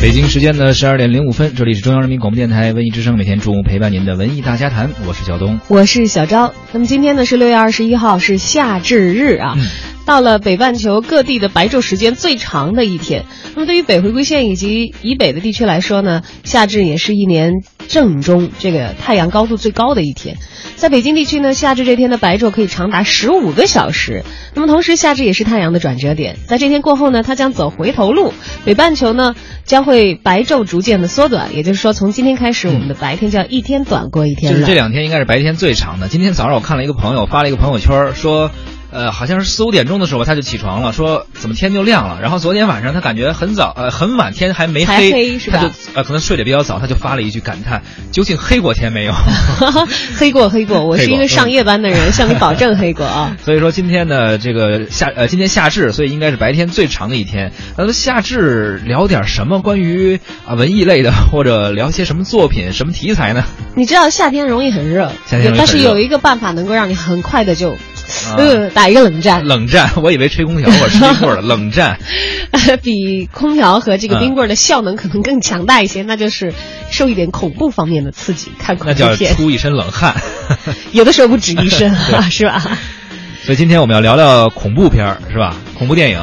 北京时间的十二点零五分，这里是中央人民广播电台文艺之声，每天中午陪伴您的文艺大家谈，我是小东，我是小昭。那么今天呢是六月二十一号，是夏至日啊。嗯到了北半球各地的白昼时间最长的一天。那么对于北回归线以及以北的地区来说呢，夏至也是一年正中这个太阳高度最高的一天。在北京地区呢，夏至这天的白昼可以长达十五个小时。那么同时，夏至也是太阳的转折点，在这天过后呢，它将走回头路。北半球呢将会白昼逐渐的缩短，也就是说，从今天开始，我们的白天就要一天短过一天了。就是这两天应该是白天最长的。今天早上我看了一个朋友发了一个朋友圈说。呃，好像是四五点钟的时候他就起床了，说怎么天就亮了。然后昨天晚上他感觉很早，呃，很晚天还没还黑，他就呃可能睡得比较早，他就发了一句感叹：究竟黑过天没有？黑过黑过，我 是一个上夜班的人，向你保证黑过啊。所以说今天呢，这个夏呃今天夏至，所以应该是白天最长的一天。那么夏至聊点什么关于啊文艺类的，或者聊些什么作品、什么题材呢？你知道夏天容易很热，夏天但是有一个办法能够让你很快的就。啊呃，打一个冷战，冷战，我以为吹空调或冰棍儿了。冷战，比空调和这个冰棍儿的效能可能更强大一些，那就是受一点恐怖方面的刺激，看恐那叫怖片，出一身冷汗。有的时候不止一身，对是吧？所以今天我们要聊聊恐怖片儿，是吧？恐怖电影。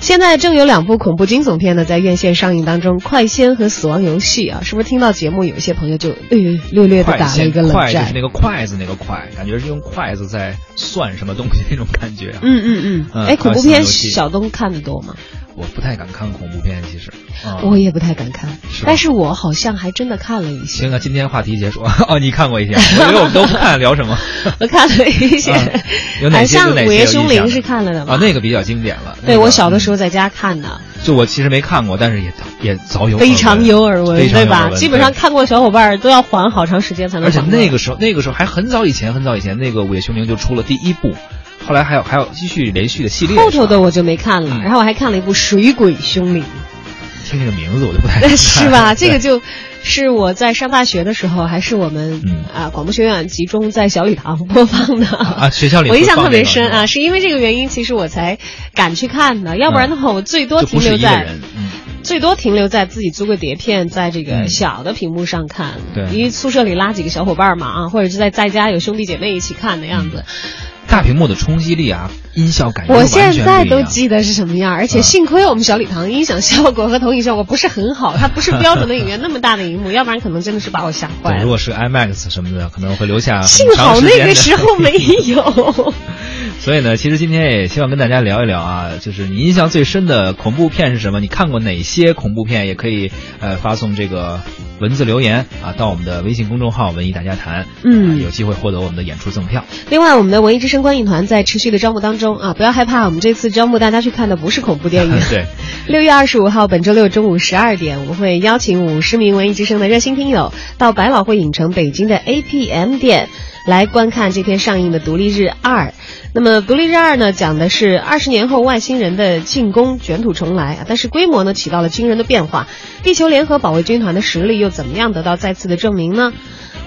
现在正有两部恐怖惊悚片呢在院线上映当中，《快仙》和《死亡游戏》啊，是不是听到节目有一些朋友就略略略的打了一个冷战快就是？那个筷子那个筷，感觉是用筷子在算什么东西那种感觉啊。嗯嗯嗯，嗯哎，恐怖片小东看的多吗？我不太敢看恐怖片，其实。啊我也不太敢看是，但是我好像还真的看了一些。行啊，今天话题结束。哦，你看过一些，我以为我们都不看，聊什么？我看了一些，啊有哪些午夜凶铃是看了的吗？啊，那个比较经典了。对那个我小的时候嗯在家看的，就我其实没看过，但是也也早有非常有耳闻，对吧？基本上看过小伙伴儿都要缓好长时间才能而且。那个时候，那个时候还很早以前，很早以前，那个《午夜凶铃》就出了第一部，后来还有还有继续连续的系列。后头的我就没看了，嗯。然后我还看了一部《水鬼凶灵听这个名字我就不太敢》，是吧？这个就是我在上大学的时候，还是我们、嗯。啊广播学院集中在小礼堂播放的。啊学校里我印象特别深啊，是因为这个原因，其实我才敢去看的，要不然的话，我最多停留在最多停留在自己租个碟片，在这个嗯。小的屏幕上看。对。因为宿舍里拉几个小伙伴嘛啊，或者是在在家有兄弟姐妹一起看的样子。大屏幕的冲击力啊，音效感觉我现在都记得是什么样，而且嗯幸亏我们小礼堂音响效果和投影效果不是很好，它不是标准的影院那么大的荧幕，要不然可能真的是把我吓坏了，如。果是 IMAX 什么的，可能会留下幸好那个时候没有。所以呢，其实今天也希望跟大家聊一聊啊，就是你印象最深的恐怖片是什么？你看过哪些恐怖片？也可以呃发送这个文字留言啊到我们的微信公众号“文艺大家谈”，嗯啊有机会获得我们的演出赠票。另外，我们的文艺之声观影团在持续的招募当中啊，不要害怕，我们这次招募大家去看的不是恐怖电影。对，六月二十五号，本周六中午十二点，我们会邀请五十名文艺之声的热心听友到百老汇影城北京的 APM 店来观看这天上映的《独立日二》。那么，《独立日二》呢，讲的是二十年后外星人的进攻，卷土重来啊，但是规模呢起到了惊人的变化。地球联合保卫军团的实力又怎么样得到再次的证明呢？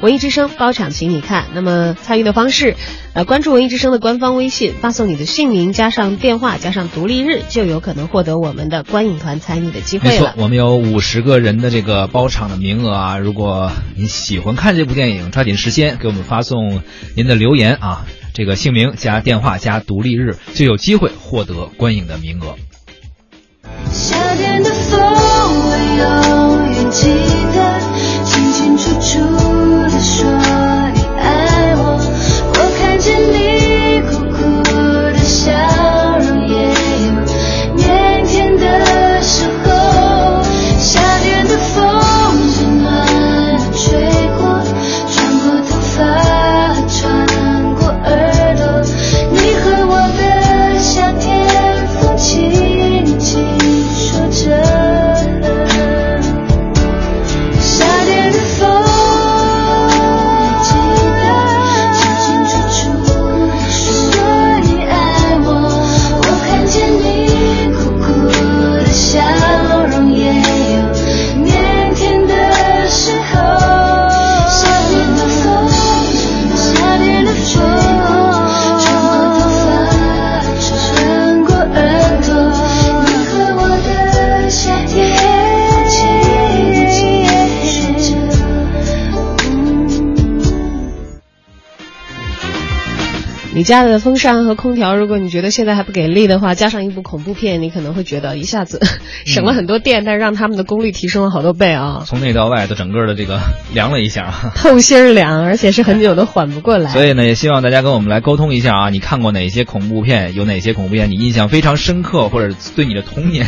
文艺之声包场，请你看。那么参与的方式，呃，关注文艺之声的官方微信，发送你的姓名加上电话加上独立日，就有可能获得我们的观影团参与的机会没错，。我们有五十个人的这个包场的名额啊！如果你喜欢看这部电影，抓紧时间给我们发送您的留言啊，这个姓名加电话加独立日，就有机会获得观影的名额。夏天的风，我永远记你家的风扇和空调，如果你觉得现在还不给力的话，加上一部恐怖片，你可能会觉得一下子 省了很多电，但是让他们的功率提升了好多倍啊。从内到外的整个的这个凉了一下啊。透心凉，而且是很久都缓不过来。所以呢，也希望大家跟我们来沟通一下啊，你看过哪些恐怖片？有哪些恐怖片你印象非常深刻，或者对你的童年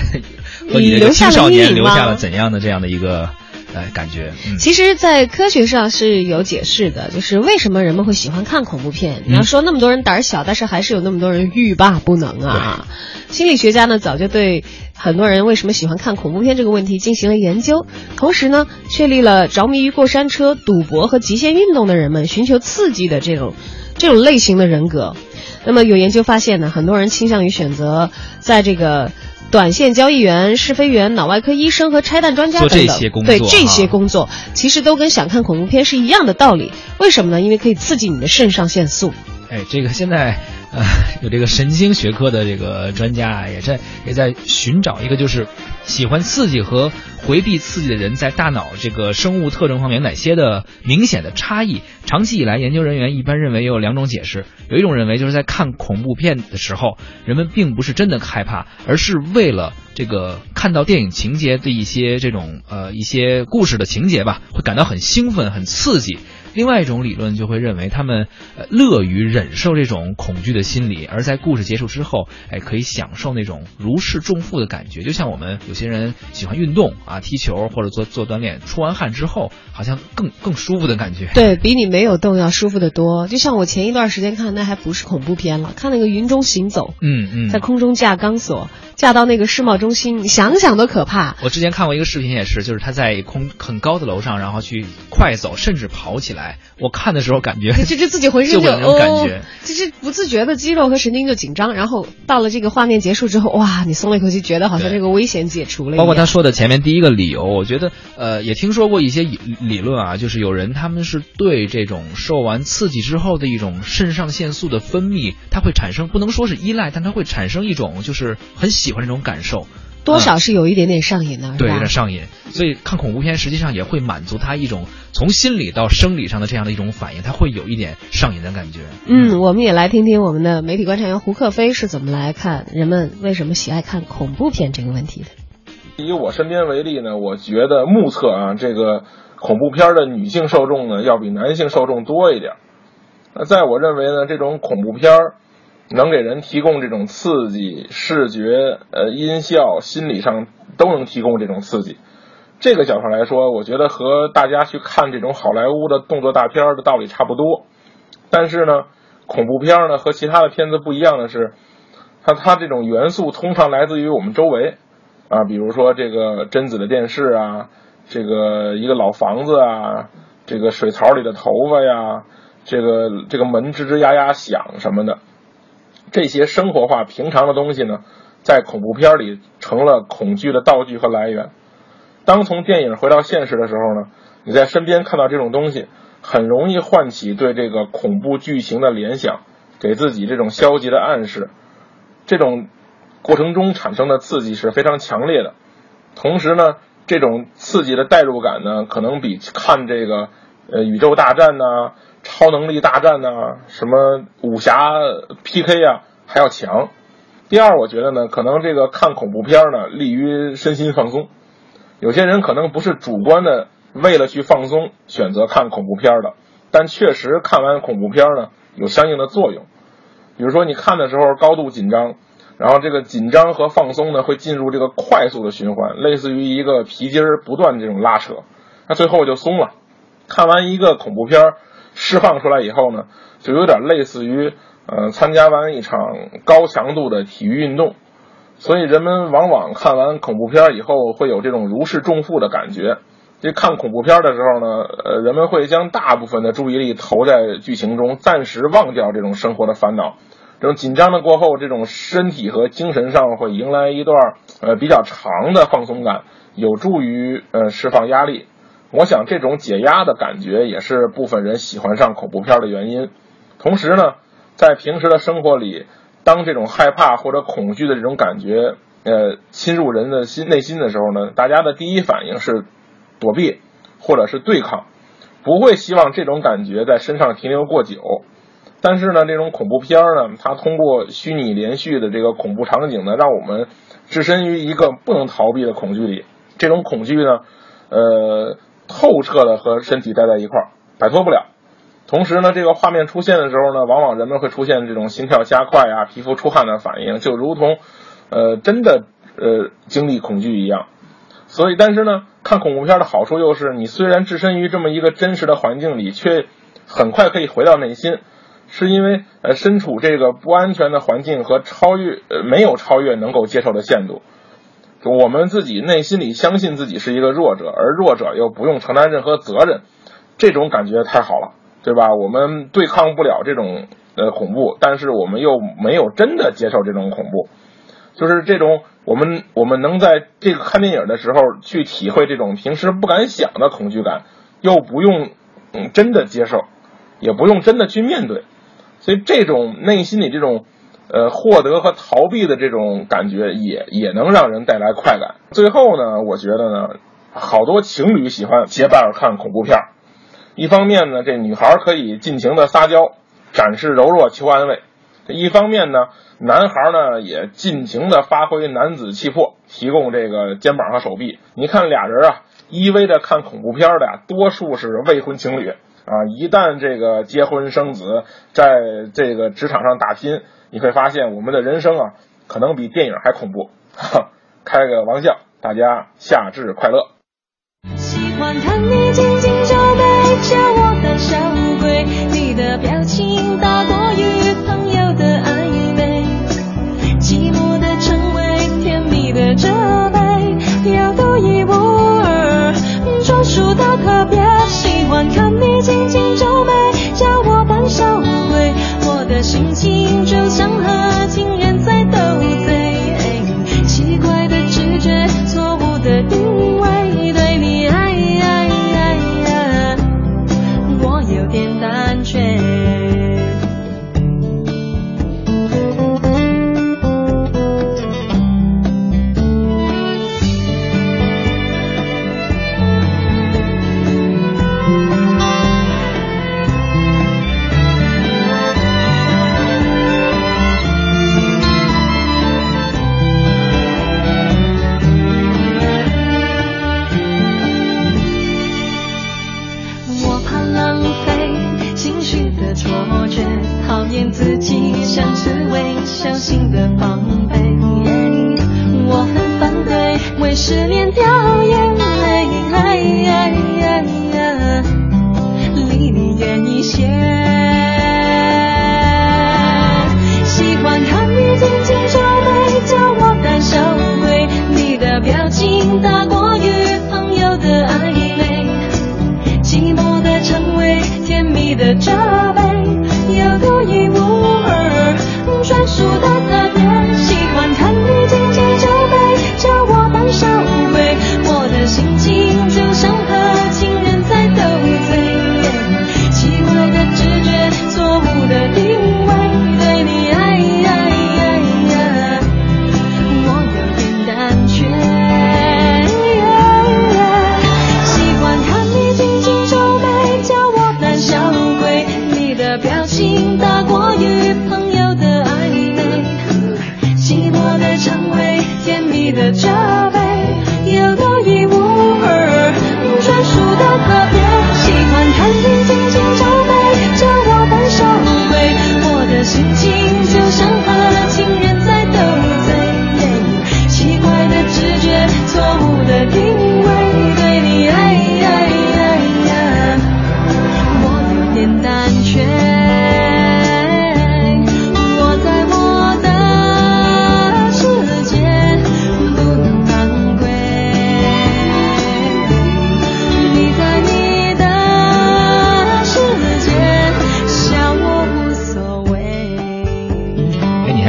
和你的青少年留下了怎样的这样的一个？哎，感觉，嗯、其实，在科学上是有解释的，就是为什么人们会喜欢看恐怖片。你要说那么多人胆儿小，但是还是有那么多人欲罢不能啊。心理学家呢，早就对很多人为什么喜欢看恐怖片这个问题进行了研究，同时呢，确立了着迷于过山车、赌博和极限运动的人们寻求刺激的这种这种类型的人格。那么有研究发现呢，很多人倾向于选择在这个。短线交易员、试飞员、脑外科医生和拆弹专家等等，对这些工作，其实都跟想看恐怖片是一样的道理。为什么呢？因为可以刺激你的肾上腺素。哎，这个现在，呃，有这个神经学科的这个专家啊，也在也在寻找一个，就是喜欢刺激和回避刺激的人在大脑这个生物特征方面有哪些的明显的差异。长期以来，研究人员一般认为有两种解释，有一种认为就是在看恐怖片的时候，人们并不是真的害怕，而是为了这个看到电影情节的一些这种呃一些故事的情节吧，会感到很兴奋、很刺激。另外一种理论就会认为，他们呃乐于忍受这种恐惧的心理，而在故事结束之后，哎，可以享受那种如释重负的感觉。就像我们有些人喜欢运动啊，踢球或者做做锻炼，出完汗之后，好像更更舒服的感觉。对比你没有动要舒服的多。就像我前一段时间看，那还不是恐怖片了，看那个云中行走，嗯嗯，在空中架钢索，架到那个世贸中心，你想想都可怕。我之前看过一个视频，也是，就是他在空很高的楼上，然后去快走，甚至跑起来。我看的时候感觉，就就自己浑身就 有那种感觉，就是不自觉的肌肉和神经就紧张，然后到了这个画面结束之后，哇，你松了一口气，觉得好像这个危险解除了。包括他说的前面第一个理由，我觉得呃也听说过一些理论啊，就是有人他们是对这种受完刺激之后的一种肾上腺素的分泌，它会产生不能说是依赖，但它会产生一种就是很喜欢这种感受。多少是有一点点上瘾的，对，有点上瘾。所以看恐怖片实际上也会满足他一种从心理到生理上的这样的一种反应，他会有一点上瘾的感觉。嗯，我们也来听听我们的媒体观察员胡克飞是怎么来看人们为什么喜爱看恐怖片这个问题的。以我身边为例呢，我觉得目测啊，这个恐怖片的女性受众呢要比男性受众多一点。那在我认为呢，这种恐怖片儿。能给人提供这种刺激，视觉、呃音效、心理上都能提供这种刺激。这个角度来说，我觉得和大家去看这种好莱坞的动作大片的道理差不多。但是呢，恐怖片呢和其他的片子不一样的是，它它这种元素通常来自于我们周围啊，比如说这个贞子的电视啊，这个一个老房子啊，这个水槽里的头发呀，这个这个门吱吱呀呀响什么的。这些生活化、平常的东西呢，在恐怖片里成了恐惧的道具和来源。当从电影回到现实的时候呢，你在身边看到这种东西，很容易唤起对这个恐怖剧情的联想，给自己这种消极的暗示。这种过程中产生的刺激是非常强烈的。同时呢，这种刺激的代入感呢，可能比看这个呃宇宙大战呢。超能力大战呐，什么武侠 PK 呀，还要强。第二，我觉得呢，可能这个看恐怖片呢，利于身心放松。有些人可能不是主观的为了去放松选择看恐怖片的，但确实看完恐怖片呢，有相应的作用。比如说你看的时候高度紧张，然后这个紧张和放松呢，会进入这个快速的循环，类似于一个皮筋儿不断这种拉扯，那最后就松了。看完一个恐怖片儿。释放出来以后呢，就有点类似于，呃，参加完一场高强度的体育运动，所以人们往往看完恐怖片以后会有这种如释重负的感觉。这看恐怖片的时候呢，呃，人们会将大部分的注意力投在剧情中，暂时忘掉这种生活的烦恼。这种紧张的过后，这种身体和精神上会迎来一段呃比较长的放松感，有助于呃释放压力。我想这种解压的感觉也是部分人喜欢上恐怖片的原因。同时呢，在平时的生活里，当这种害怕或者恐惧的这种感觉呃侵入人的心内心的时候呢，大家的第一反应是躲避或者是对抗，不会希望这种感觉在身上停留过久。但是呢，这种恐怖片呢，它通过虚拟连续的这个恐怖场景呢，让我们置身于一个不能逃避的恐惧里。这种恐惧呢，呃，透彻的和身体待在一块儿，摆脱不了。同时呢，这个画面出现的时候呢，往往人们会出现这种心跳加快啊、皮肤出汗的反应，就如同，呃，真的呃经历恐惧一样。所以，但是呢，看恐怖片的好处又是，你虽然置身于这么一个真实的环境里，却很快可以回到内心。是因为呃身处这个不安全的环境和超越呃没有超越能够接受的限度，我们自己内心里相信自己是一个弱者，而弱者又不用承担任何责任，这种感觉太好了，对吧？我们对抗不了这种呃恐怖，但是我们又没有真的接受这种恐怖，就是这种我们我们能在这个看电影的时候去体会这种平时不敢想的恐惧感，又不用真的接受，也不用真的去面对。所以这种内心里这种，呃，获得和逃避的这种感觉，也也能让人带来快感。最后呢，我觉得呢，好多情侣喜欢结伴看恐怖片儿。一方面呢，这女孩可以尽情的撒娇，展示柔弱求安慰；一方面呢，男孩呢也尽情的发挥男子气魄，提供这个肩膀和手臂。你看俩人啊，依偎着看恐怖片的，多数是未婚情侣。啊，一旦这个结婚生子，在这个职场上打拼，你会发现我们的人生啊，可能比电影还恐怖。开个玩笑，大家夏至快乐。喜欢看你紧紧皱眉，叫我胆小鬼。你的表情大过小鬼。我的心情就像和情人小心的防备。我很反对为失恋掉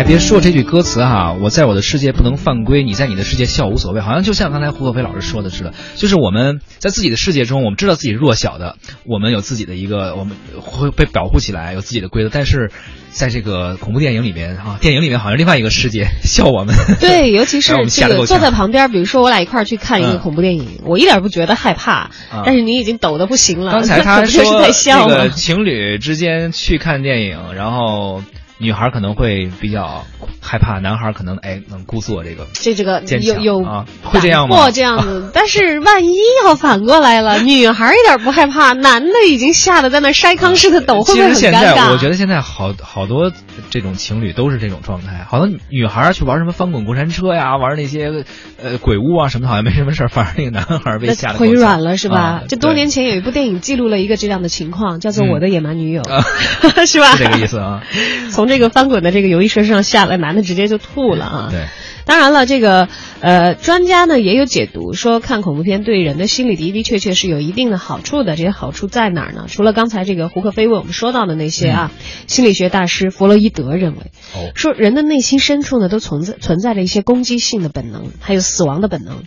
别说这句歌词哈，我在我的世界不能犯规，你在你的世界笑无所谓，好像就像刚才胡可飞老师说的似的，就是我们在自己的世界中，我们知道自己弱小的，我们有自己的一个，我们会被保护起来，有自己的规则，但是在这个恐怖电影里面啊，电影里面好像另外一个世界笑我们。对，尤其是我们吓这个坐在旁边，比如说我俩一块儿去看一个嗯恐怖电影，我一点不觉得害怕，啊但是你已经抖得不行了。刚才那他 说在笑吗那个？情侣之间去看电影，然后女孩可能会比较害怕，男孩可能哎能估做这个。这这个有有啊会这样吗或这样子，但是万一要反过来了，女孩一点不害怕，男的已经吓得在那筛糠似的抖，会不会很其实现尴尬？在我觉得现在好好多这种情侣都是这种状态，好多女孩去玩什么翻滚过山车呀，玩那些呃鬼屋啊什么的，好像没什么事儿，反而那个男孩被吓得腿软了是吧？啊这多年前有一部电影记录了一个这样的情况，叫做《嗯我的野蛮女友》，啊 是吧？是这个意思啊。从这个翻滚的这个游艺设施上下来，男的直接就吐了啊！对，当然了，这个呃，专家呢也有解读说，看恐怖片对人的心理的的确确是有一定的好处的。这些好处在哪儿呢？除了刚才这个胡克飞为我们说到的那些啊，心理学大师弗洛伊德认为，哦，说人的内心深处呢都存在存在着一些攻击性的本能，还有死亡的本能，嗯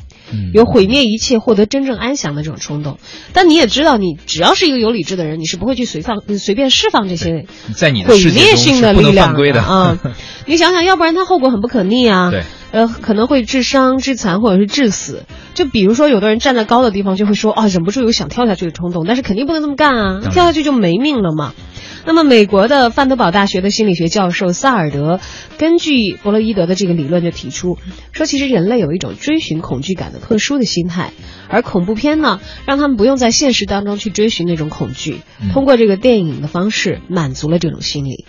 有毁灭一切、获得真正安详的这种冲动。但你也知道，你只要是一个有理智的人，你是不会去随放随便释放这些在你的毁世界中的力量的啊！你想想，要不然它后果很不可逆啊。对，呃，可能会致伤、致残或者是致死。就比如说，有的人站在高的地方就会说啊，忍不住有想跳下去的冲动，但是肯定不能这么干啊，跳下去就没命了嘛。那么，美国的范德堡大学的心理学教授萨尔德根据弗洛伊德的这个理论就提出说，其实人类有一种追寻恐惧感的特殊的心态，而恐怖片呢，让他们不用在现实当中去追寻那种恐惧，嗯通过这个电影的方式满足了这种心理。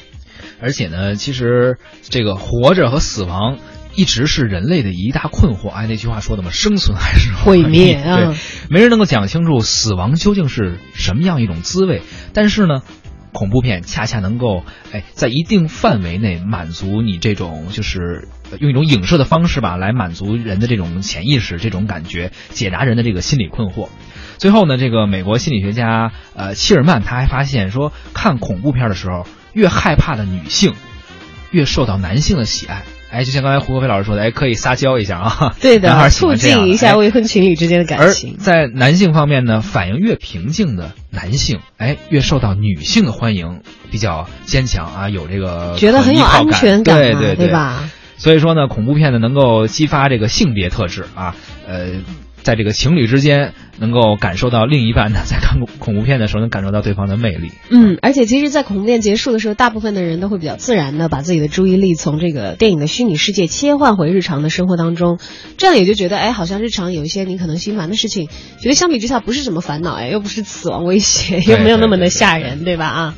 而且呢，其实这个活着和死亡。一直是人类的一大困惑。哎，那句话说的嘛，生存还是毁灭啊对，没人能够讲清楚死亡究竟是什么样一种滋味。但是呢，恐怖片恰恰能够哎，在一定范围内满足你这种就是用一种影射的方式吧，来满足人的这种潜意识这种感觉，解答人的这个心理困惑。最后呢，这个美国心理学家呃希尔曼他还发现说，看恐怖片的时候，越害怕的女性，越受到男性的喜爱。哎，就像刚才胡国飞老师说的，哎，可以撒娇一下啊，对的 促进一下哎未婚情侣之间的感而情。在男性方面呢，反应越平静的男性，哎，越受到女性的欢迎，比较坚强啊，有这个觉得很有安全感嘛，对对对？吧？所以说呢，恐怖片呢能够激发这个性别特质啊，呃，在这个情侣之间能够感受到另一半呢在看恐怖片的时候能感受到对方的魅力。嗯，而且其实，在恐怖片结束的时候，大部分的人都会比较自然的把自己的注意力从这个电影的虚拟世界切换回日常的生活当中，这样也就觉得，哎，好像日常有一些你可能心烦的事情，觉得相比之下不是什么烦恼，哎，又不是死亡威胁，又没有那么的吓人，对吧？啊。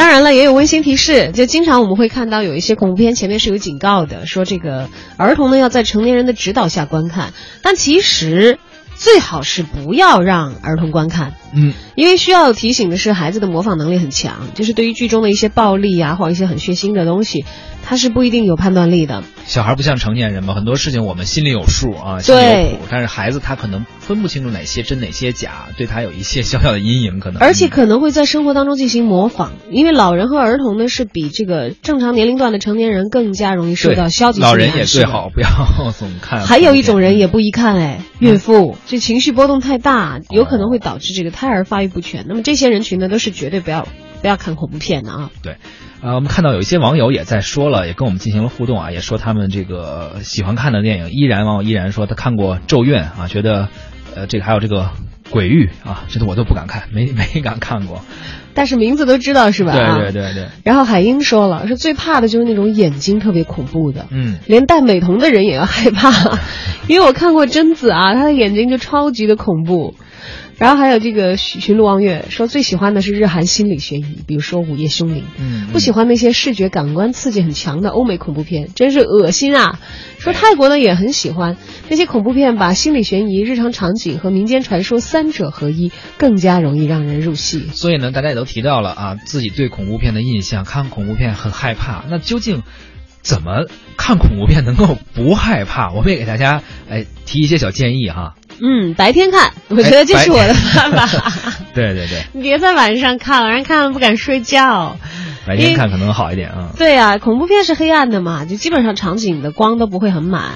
当然了，也有温馨提示，就经常我们会看到有一些恐怖片前面是有警告的，说这个儿童呢要在成年人的指导下观看，但其实最好是不要让儿童观看，嗯，因为需要提醒的是，孩子的模仿能力很强，就是对于剧中的一些暴力啊，或者一些很血腥的东西，他是不一定有判断力的。小孩不像成年人嘛，很多事情我们心里有数啊，心里有对谱，但是孩子他可能分不清楚哪些真哪些假，对他有一些小小的阴影可能。而且可能会在生活当中进行模仿，因为老人和儿童呢是比这个正常年龄段的成年人更加容易受到消极老人也最好不要总看。还有一种人也不宜看，哎，孕妇这情绪波动太大，有可能会导致这个胎儿发育不全。那么这些人群呢，都是绝对不要不要看恐怖片的啊。对，呃，我们看到有一些网友也在说了，也跟我们进行了互动啊，也说他们这个喜欢看的电影，依然网友依然说他看过《咒怨》啊，觉得呃这个还有这个《鬼域》啊，这个我都不敢看，没 没敢看过。但是名字都知道是吧？啊对对对对，然后海英说了，说最怕的就是那种眼睛特别恐怖的，嗯，连戴美瞳的人也要害怕，因为我看过贞子啊，她的眼睛就超级的恐怖。然后还有这个寻寻路望月说最喜欢的是日韩心理悬疑，比如说《午夜凶铃》，嗯不喜欢那些视觉感官刺激很强的欧美恐怖片，真是恶心啊！说泰国呢也很喜欢那些恐怖片，把心理悬疑、日常场景和民间传说三者合一，更加容易让人入戏。所以呢，大家也都提到了啊，自己对恐怖片的印象，看恐怖片很害怕。那究竟怎么看恐怖片能够不害怕？我们也给大家哎提一些小建议哈。嗯，白天看，我觉得这是我的办法。对对对，你别在晚上看，晚上看了不敢睡觉。白天看可能好一点啊。对啊，恐怖片是黑暗的嘛，就基本上场景的光都不会很满。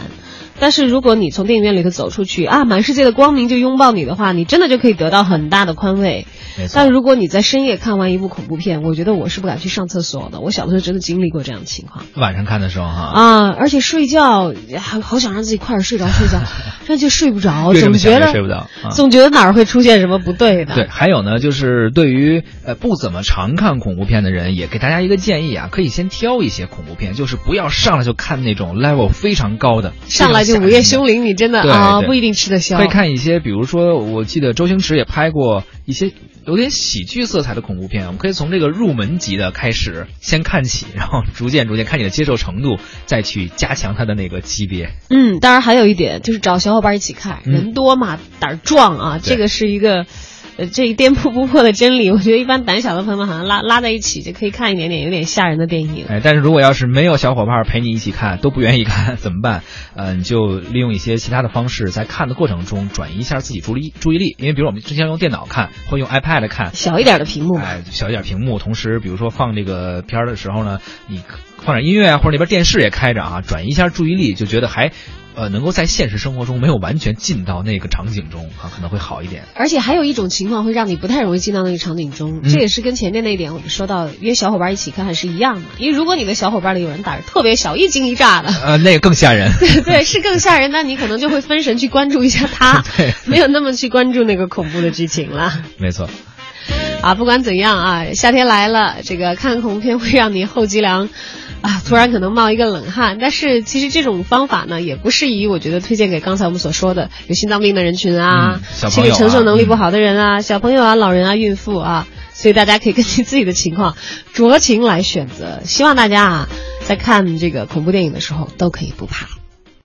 但是如果你从电影院里头走出去啊，满世界的光明就拥抱你的话，你真的就可以得到很大的宽慰。但如果你在深夜看完一部恐怖片，我觉得我是不敢去上厕所的。我小的时候真的经历过这样的情况晚上看的时候哈，啊，而且睡觉还好想让自己快点睡着睡觉，但就睡不着，总觉得睡不着啊总觉得哪儿会出现什么不对的。对，还有呢，就是对于呃不怎么常看恐怖片的人，也给大家一个建议啊，可以先挑一些恐怖片，就是不要上来就看那种 level 非常高的，上来就午夜凶铃，你真的啊不一定吃得消。可以看一些，比如说，我记得周星驰也拍过一些有点喜剧色彩的恐怖片，我们可以从这个入门级的开始先看起，然后逐渐逐渐看你的接受程度，再去加强它的那个级别。嗯，当然还有一点就是找小伙伴一起看，嗯人多嘛，胆儿壮啊，对这个是一个。呃，这一颠扑不破的真理，我觉得一般胆小的朋友们好像拉拉在一起就可以看一点点有点吓人的电影。哎，但是如果要是没有小伙伴陪你一起看，都不愿意看怎么办？呃，你就利用一些其他的方式，在看的过程中转移一下自己注意注意力，因为比如我们之前用电脑看，或用 iPad 看，小一点的屏幕，哎，小一点屏幕，同时比如说放这个片儿的时候呢，你放点音乐啊，或者那边电视也开着啊，转移一下注意力，就觉得还呃能够在现实生活中没有完全进到那个场景中啊，可能会好一点。而且还有一种情况会让你不太容易进到那个场景中，嗯这也是跟前面那一点我们说到约小伙伴一起看是一样的。因为如果你的小伙伴里有人胆儿特别小，一惊一乍的，呃，那个更吓人。对，是更吓人，那你可能就会分神去关注一下他，没有那么去关注那个恐怖的剧情了。没错，啊，不管怎样啊，夏天来了，这个看恐怖片会让你后脊梁啊突然可能冒一个冷汗。但是其实这种方法呢，也不适宜，我觉得推荐给刚才我们所说的有心脏病的人群啊嗯，心理啊承受能力不好的人啊，小朋友啊、老人啊、孕妇啊。所以大家可以根据自己的情况酌情来选择。希望大家啊，在看这个恐怖电影的时候都可以不怕。